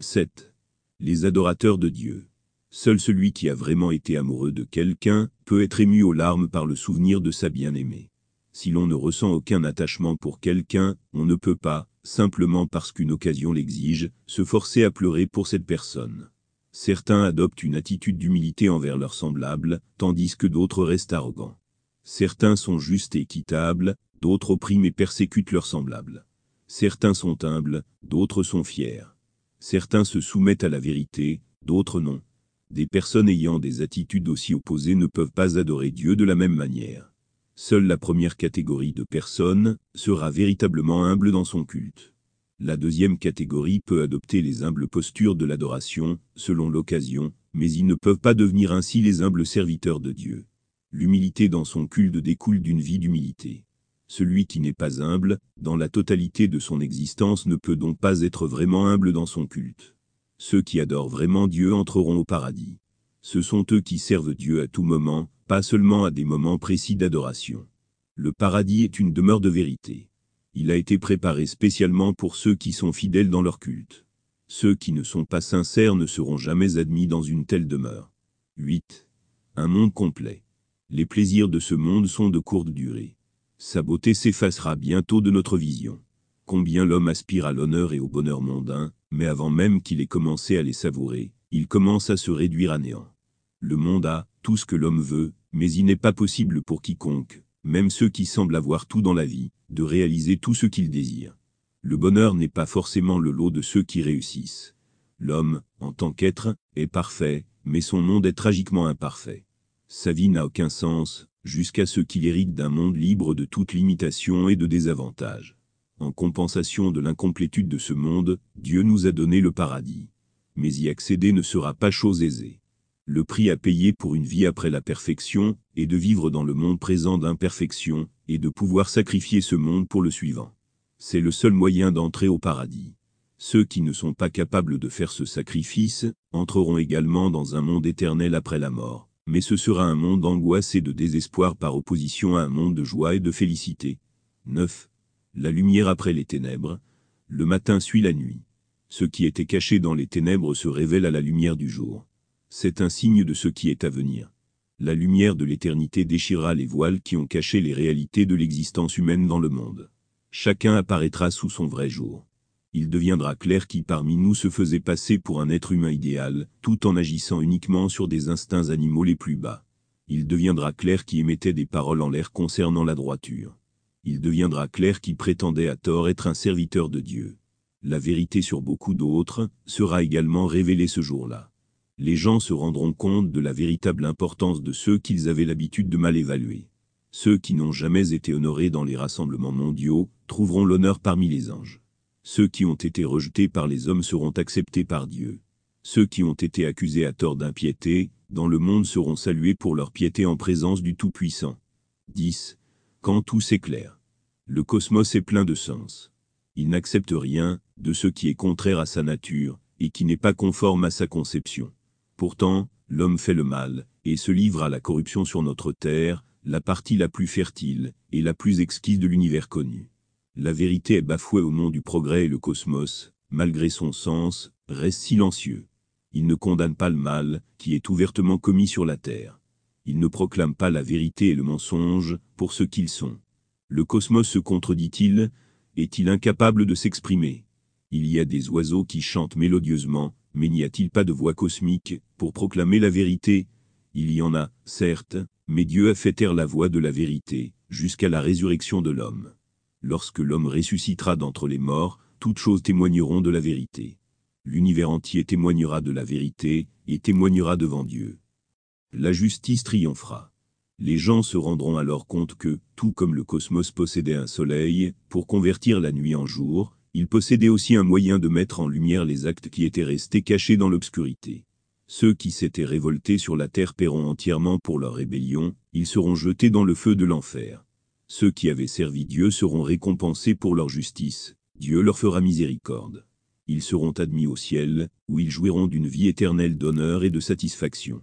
7. Les adorateurs de Dieu. Seul celui qui a vraiment été amoureux de quelqu'un peut être ému aux larmes par le souvenir de sa bien-aimée. Si l'on ne ressent aucun attachement pour quelqu'un, on ne peut pas, simplement parce qu'une occasion l'exige, se forcer à pleurer pour cette personne. Certains adoptent une attitude d'humilité envers leurs semblables, tandis que d'autres restent arrogants. Certains sont justes et équitables, d'autres oppriment et persécutent leurs semblables. Certains sont humbles, d'autres sont fiers. Certains se soumettent à la vérité, d'autres non. Des personnes ayant des attitudes aussi opposées ne peuvent pas adorer Dieu de la même manière. Seule la première catégorie de personnes sera véritablement humble dans son culte. La deuxième catégorie peut adopter les humbles postures de l'adoration, selon l'occasion, mais ils ne peuvent pas devenir ainsi les humbles serviteurs de Dieu. L'humilité dans son culte découle d'une vie d'humilité. Celui qui n'est pas humble, dans la totalité de son existence ne peut donc pas être vraiment humble dans son culte. Ceux qui adorent vraiment Dieu entreront au paradis. Ce sont eux qui servent Dieu à tout moment, pas seulement à des moments précis d'adoration. Le paradis est une demeure de vérité. Il a été préparé spécialement pour ceux qui sont fidèles dans leur culte. Ceux qui ne sont pas sincères ne seront jamais admis dans une telle demeure. 8. Un monde complet. Les plaisirs de ce monde sont de courte durée. Sa beauté s'effacera bientôt de notre vision. Combien l'homme aspire à l'honneur et au bonheur mondain, mais avant même qu'il ait commencé à les savourer, il commence à se réduire à néant. Le monde a tout ce que l'homme veut, mais il n'est pas possible pour quiconque, même ceux qui semblent avoir tout dans la vie, de réaliser tout ce qu'ils désirent. Le bonheur n'est pas forcément le lot de ceux qui réussissent. L'homme, en tant qu'être, est parfait, mais son monde est tragiquement imparfait. Sa vie n'a aucun sens, jusqu'à ce qu'il hérite d'un monde libre de toute limitation et de désavantages. En compensation de l'incomplétude de ce monde, Dieu nous a donné le paradis. Mais y accéder ne sera pas chose aisée. Le prix à payer pour une vie après la perfection est de vivre dans le monde présent d'imperfection et de pouvoir sacrifier ce monde pour le suivant. C'est le seul moyen d'entrer au paradis. Ceux qui ne sont pas capables de faire ce sacrifice entreront également dans un monde éternel après la mort, mais ce sera un monde d'angoisse et de désespoir par opposition à un monde de joie et de félicité. 9. La lumière après les ténèbres. Le matin suit la nuit. Ce qui était caché dans les ténèbres se révèle à la lumière du jour. C'est un signe de ce qui est à venir. La lumière de l'éternité déchirera les voiles qui ont caché les réalités de l'existence humaine dans le monde. Chacun apparaîtra sous son vrai jour. Il deviendra clair qui parmi nous se faisait passer pour un être humain idéal, tout en agissant uniquement sur des instincts animaux les plus bas. Il deviendra clair qui émettait des paroles en l'air concernant la droiture. Il deviendra clair qui prétendait à tort être un serviteur de Dieu. La vérité sur beaucoup d'autres sera également révélée ce jour-là les gens se rendront compte de la véritable importance de ceux qu'ils avaient l'habitude de mal évaluer. Ceux qui n'ont jamais été honorés dans les rassemblements mondiaux trouveront l'honneur parmi les anges. Ceux qui ont été rejetés par les hommes seront acceptés par Dieu. Ceux qui ont été accusés à tort d'impiété, dans le monde seront salués pour leur piété en présence du Tout-Puissant. 10. Quand tout s'éclaire. Le cosmos est plein de sens. Il n'accepte rien de ce qui est contraire à sa nature et qui n'est pas conforme à sa conception. Pourtant, l'homme fait le mal, et se livre à la corruption sur notre terre, la partie la plus fertile, et la plus exquise de l'univers connu. La vérité est bafouée au nom du progrès et le cosmos, malgré son sens, reste silencieux. Il ne condamne pas le mal, qui est ouvertement commis sur la terre. Il ne proclame pas la vérité et le mensonge, pour ce qu'ils sont. Le cosmos se contredit-il? Est-il incapable de s'exprimer? Il y a des oiseaux qui chantent mélodieusement, mais n'y a-t-il pas de voix cosmique pour proclamer la vérité? Il y en a, certes, mais Dieu a fait taire la voix de la vérité, jusqu'à la résurrection de l'homme. Lorsque l'homme ressuscitera d'entre les morts, toutes choses témoigneront de la vérité. L'univers entier témoignera de la vérité, et témoignera devant Dieu. La justice triomphera. Les gens se rendront alors compte que, tout comme le cosmos possédait un soleil, pour convertir la nuit en jour, il possédait aussi un moyen de mettre en lumière les actes qui étaient restés cachés dans l'obscurité. Ceux qui s'étaient révoltés sur la terre paieront entièrement pour leur rébellion, ils seront jetés dans le feu de l'enfer. Ceux qui avaient servi Dieu seront récompensés pour leur justice, Dieu leur fera miséricorde. Ils seront admis au ciel, où ils jouiront d'une vie éternelle d'honneur et de satisfaction.